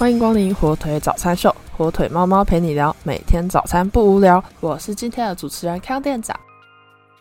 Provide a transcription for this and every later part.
欢迎光临火腿早餐秀，火腿猫猫陪你聊，每天早餐不无聊。我是今天的主持人康店长。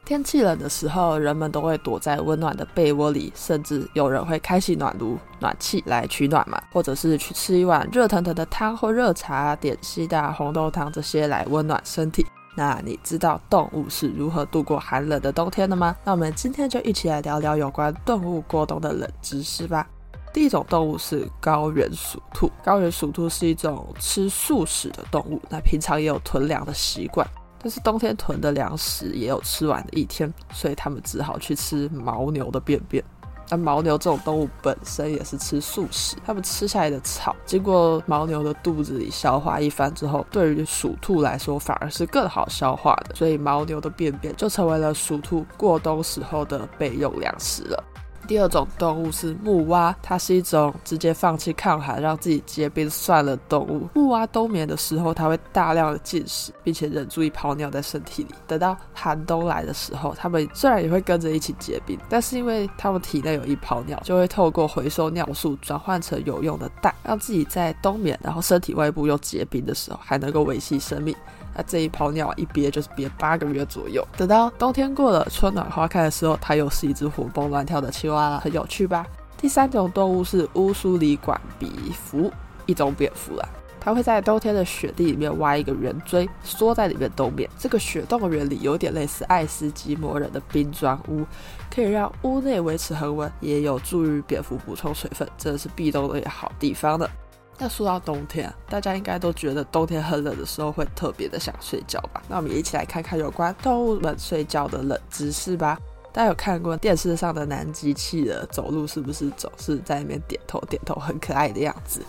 天气冷的时候，人们都会躲在温暖的被窝里，甚至有人会开启暖炉、暖气来取暖嘛，或者是去吃一碗热腾腾的汤或热茶、点心的红豆汤这些来温暖身体。那你知道动物是如何度过寒冷的冬天的吗？那我们今天就一起来聊聊有关动物过冬的冷知识吧。第一种动物是高原鼠兔。高原鼠兔是一种吃素食的动物，那平常也有囤粮的习惯，但是冬天囤的粮食也有吃完的一天，所以他们只好去吃牦牛的便便。那牦牛这种动物本身也是吃素食，它们吃下来的草经过牦牛的肚子里消化一番之后，对于鼠兔来说反而是更好消化的，所以牦牛的便便就成为了鼠兔过冬时候的备用粮食了。第二种动物是木蛙，它是一种直接放弃抗寒，让自己结冰算了动物。木蛙冬眠的时候，它会大量的进食，并且忍住一泡尿在身体里。等到寒冬来的时候，它们虽然也会跟着一起结冰，但是因为它们体内有一泡尿，就会透过回收尿素转换成有用的氮，让自己在冬眠，然后身体外部又结冰的时候，还能够维系生命。那这一泡尿一憋就是憋八个月左右，等到冬天过了，春暖花开的时候，它又是一只活蹦乱跳的青蛙了，很有趣吧？第三种动物是乌苏里管鼻蝠，一种蝙蝠啊，它会在冬天的雪地里面挖一个圆锥，缩在里面冬眠。这个雪洞的原理有点类似爱斯基摩人的冰砖屋，可以让屋内维持恒温，也有助于蝙蝠补充水分，真的是避冬的好地方呢。那说到冬天，大家应该都觉得冬天很冷的时候会特别的想睡觉吧？那我们一起来看看有关动物们睡觉的冷知识吧。大家有看过电视上的男机器人走路是不是总是在那边点头点头，很可爱的样子？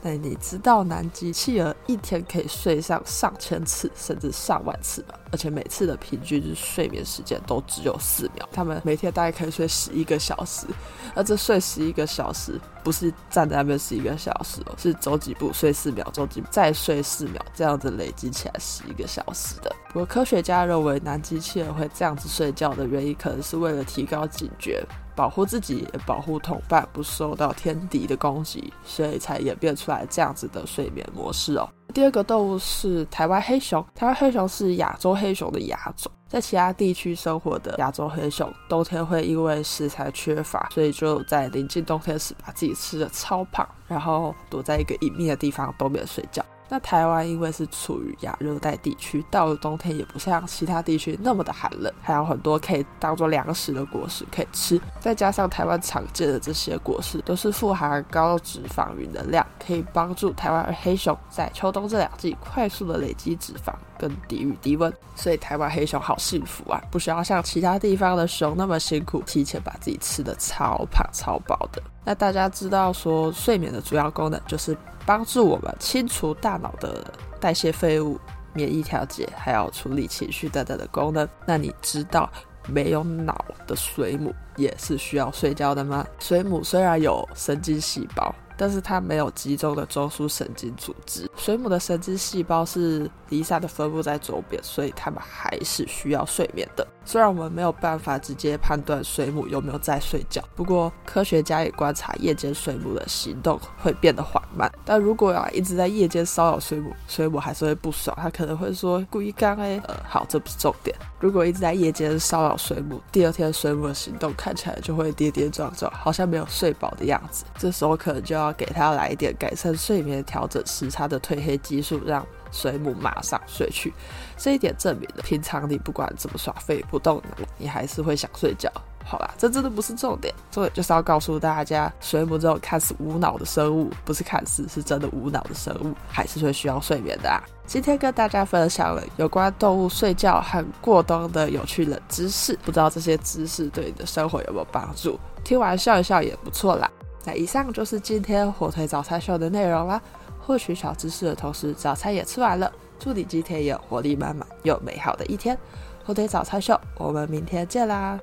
那你知道南极企鹅一天可以睡上上千次，甚至上万次吗？而且每次的平均睡眠时间都只有四秒。他们每天大概可以睡十一个小时，而这睡十一个小时不是站在那边十一个小时哦，是走几步睡四秒，走几步再睡四秒，这样子累积起来十一个小时的。不过科学家认为南极企鹅会这样子睡觉的原因，可能是为了提高警觉。保护自己，也保护同伴不受到天敌的攻击，所以才演变出来这样子的睡眠模式哦。第二个动物是台湾黑熊，台湾黑熊是亚洲黑熊的亚种，在其他地区生活的亚洲黑熊，冬天会因为食材缺乏，所以就在临近冬天时把自己吃的超胖，然后躲在一个隐秘的地方冬眠睡觉。那台湾因为是处于亚热带地区，到了冬天也不像其他地区那么的寒冷，还有很多可以当做粮食的果实可以吃。再加上台湾常见的这些果实都是富含高脂肪与能量，可以帮助台湾黑熊在秋冬这两季快速的累积脂肪跟抵御低温。所以台湾黑熊好幸福啊，不需要像其他地方的熊那么辛苦，提前把自己吃的超胖超饱的。那大家知道说睡眠的主要功能就是。帮助我们清除大脑的代谢废物、免疫调节，还有处理情绪等等的功能。那你知道没有脑的水母也是需要睡觉的吗？水母虽然有神经细胞。但是它没有集中的中枢神经组织，水母的神经细胞是离散的分布在周边，所以它们还是需要睡眠的。虽然我们没有办法直接判断水母有没有在睡觉，不过科学家也观察夜间水母的行动会变得缓慢。但如果啊一直在夜间骚扰水母，水母还是会不爽，它可能会说故意干哎。呃，好，这不是重点。如果一直在夜间骚扰水母，第二天水母的行动看起来就会跌跌撞撞，好像没有睡饱的样子。这时候可能就要给它来一点改善睡眠、调整时差的褪黑激素，让水母马上睡去。这一点证明了，平常你不管怎么耍废不动，你还是会想睡觉。好啦，这真的不是重点，重点就是要告诉大家，水母这种看似无脑的生物，不是看似是真的无脑的生物，还是会需要睡眠的啊。今天跟大家分享了有关动物睡觉和过冬的有趣冷知识，不知道这些知识对你的生活有没有帮助？听完笑一笑也不错啦。那以上就是今天火腿早餐秀的内容啦。获取小知识的同时，早餐也吃完了，祝你今天有活力满满又美好的一天。后腿早餐秀，我们明天见啦！